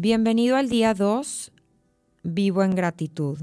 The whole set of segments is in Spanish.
Bienvenido al día 2, vivo en gratitud.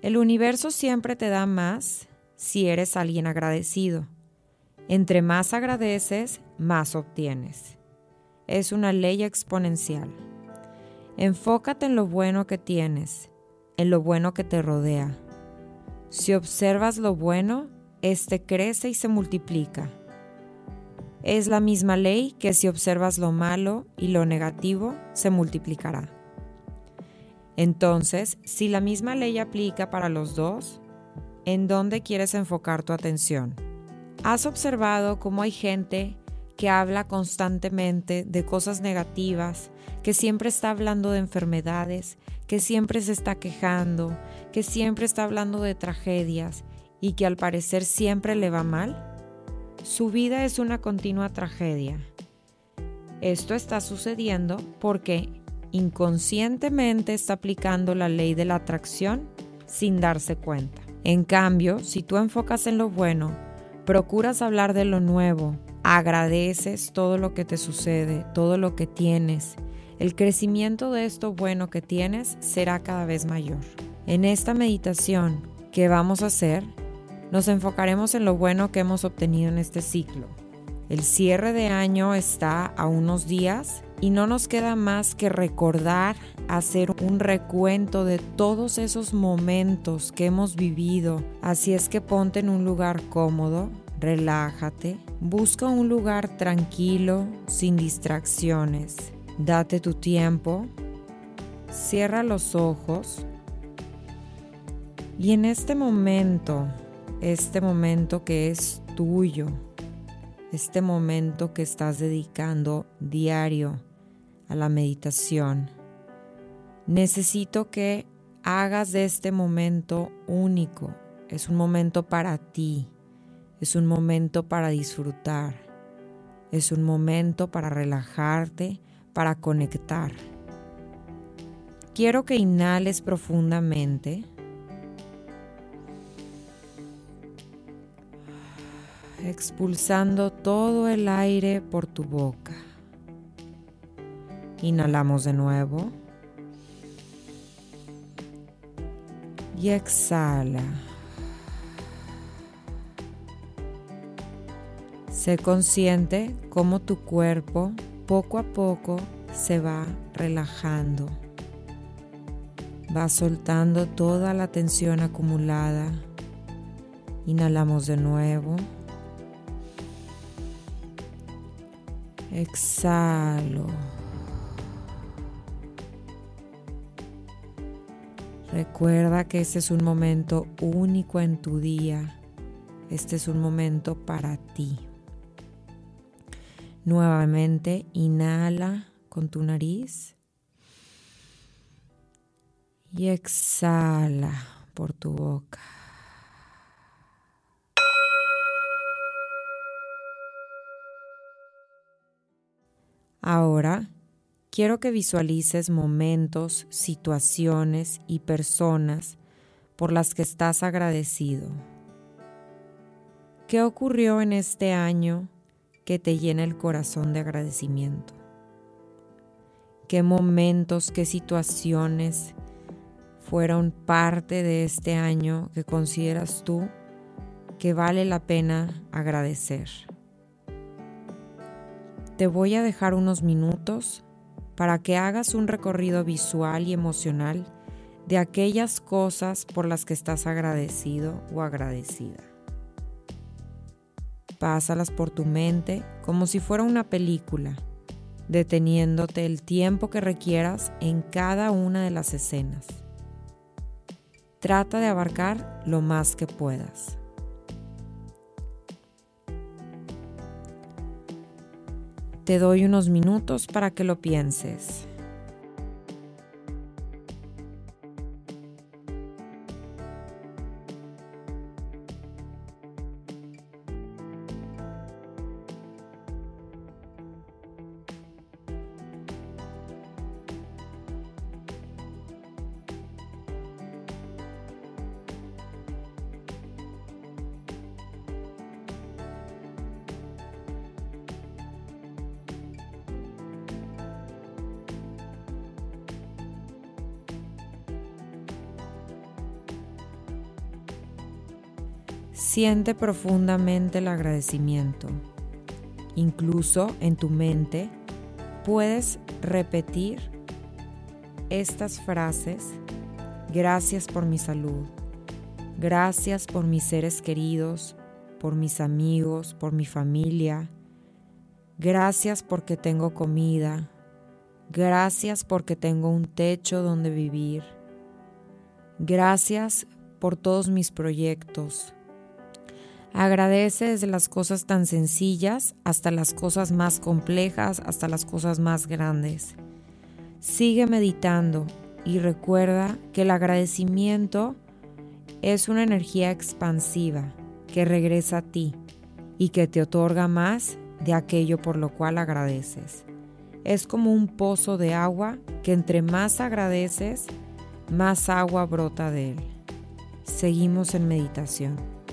El universo siempre te da más si eres alguien agradecido. Entre más agradeces, más obtienes. Es una ley exponencial. Enfócate en lo bueno que tienes, en lo bueno que te rodea. Si observas lo bueno, éste crece y se multiplica. Es la misma ley que si observas lo malo y lo negativo, se multiplicará. Entonces, si la misma ley aplica para los dos, ¿en dónde quieres enfocar tu atención? ¿Has observado cómo hay gente que habla constantemente de cosas negativas, que siempre está hablando de enfermedades, que siempre se está quejando, que siempre está hablando de tragedias y que al parecer siempre le va mal? Su vida es una continua tragedia. Esto está sucediendo porque inconscientemente está aplicando la ley de la atracción sin darse cuenta. En cambio, si tú enfocas en lo bueno, procuras hablar de lo nuevo, agradeces todo lo que te sucede, todo lo que tienes, el crecimiento de esto bueno que tienes será cada vez mayor. En esta meditación que vamos a hacer, nos enfocaremos en lo bueno que hemos obtenido en este ciclo. El cierre de año está a unos días y no nos queda más que recordar, hacer un recuento de todos esos momentos que hemos vivido. Así es que ponte en un lugar cómodo, relájate, busca un lugar tranquilo, sin distracciones. Date tu tiempo, cierra los ojos y en este momento, este momento que es tuyo, este momento que estás dedicando diario, a la meditación. Necesito que hagas de este momento único. Es un momento para ti. Es un momento para disfrutar. Es un momento para relajarte, para conectar. Quiero que inhales profundamente. Expulsando todo el aire por tu boca. Inhalamos de nuevo. Y exhala. Sé consciente cómo tu cuerpo poco a poco se va relajando. Va soltando toda la tensión acumulada. Inhalamos de nuevo. Exhalo. Recuerda que este es un momento único en tu día. Este es un momento para ti. Nuevamente, inhala con tu nariz y exhala por tu boca. Ahora quiero que visualices momentos, situaciones y personas por las que estás agradecido. ¿Qué ocurrió en este año que te llena el corazón de agradecimiento? ¿Qué momentos, qué situaciones fueron parte de este año que consideras tú que vale la pena agradecer? Te voy a dejar unos minutos para que hagas un recorrido visual y emocional de aquellas cosas por las que estás agradecido o agradecida. Pásalas por tu mente como si fuera una película, deteniéndote el tiempo que requieras en cada una de las escenas. Trata de abarcar lo más que puedas. Te doy unos minutos para que lo pienses. Siente profundamente el agradecimiento. Incluso en tu mente puedes repetir estas frases. Gracias por mi salud. Gracias por mis seres queridos, por mis amigos, por mi familia. Gracias porque tengo comida. Gracias porque tengo un techo donde vivir. Gracias por todos mis proyectos. Agradece desde las cosas tan sencillas hasta las cosas más complejas, hasta las cosas más grandes. Sigue meditando y recuerda que el agradecimiento es una energía expansiva que regresa a ti y que te otorga más de aquello por lo cual agradeces. Es como un pozo de agua que entre más agradeces, más agua brota de él. Seguimos en meditación.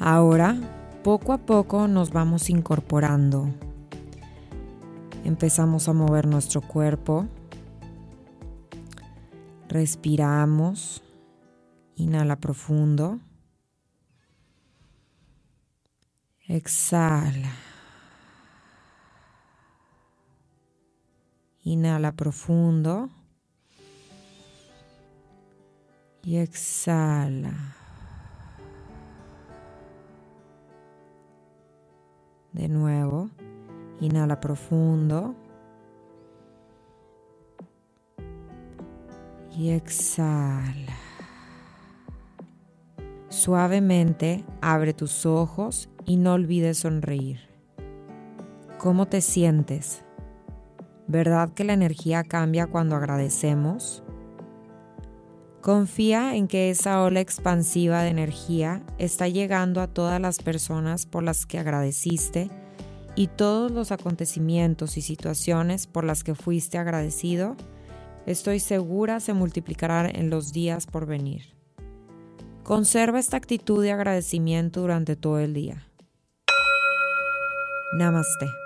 Ahora, poco a poco nos vamos incorporando. Empezamos a mover nuestro cuerpo. Respiramos. Inhala profundo. Exhala. Inhala profundo. Y exhala. De nuevo, inhala profundo. Y exhala. Suavemente abre tus ojos y no olvides sonreír. ¿Cómo te sientes? ¿Verdad que la energía cambia cuando agradecemos? Confía en que esa ola expansiva de energía está llegando a todas las personas por las que agradeciste y todos los acontecimientos y situaciones por las que fuiste agradecido, estoy segura se multiplicarán en los días por venir. Conserva esta actitud de agradecimiento durante todo el día. Namaste.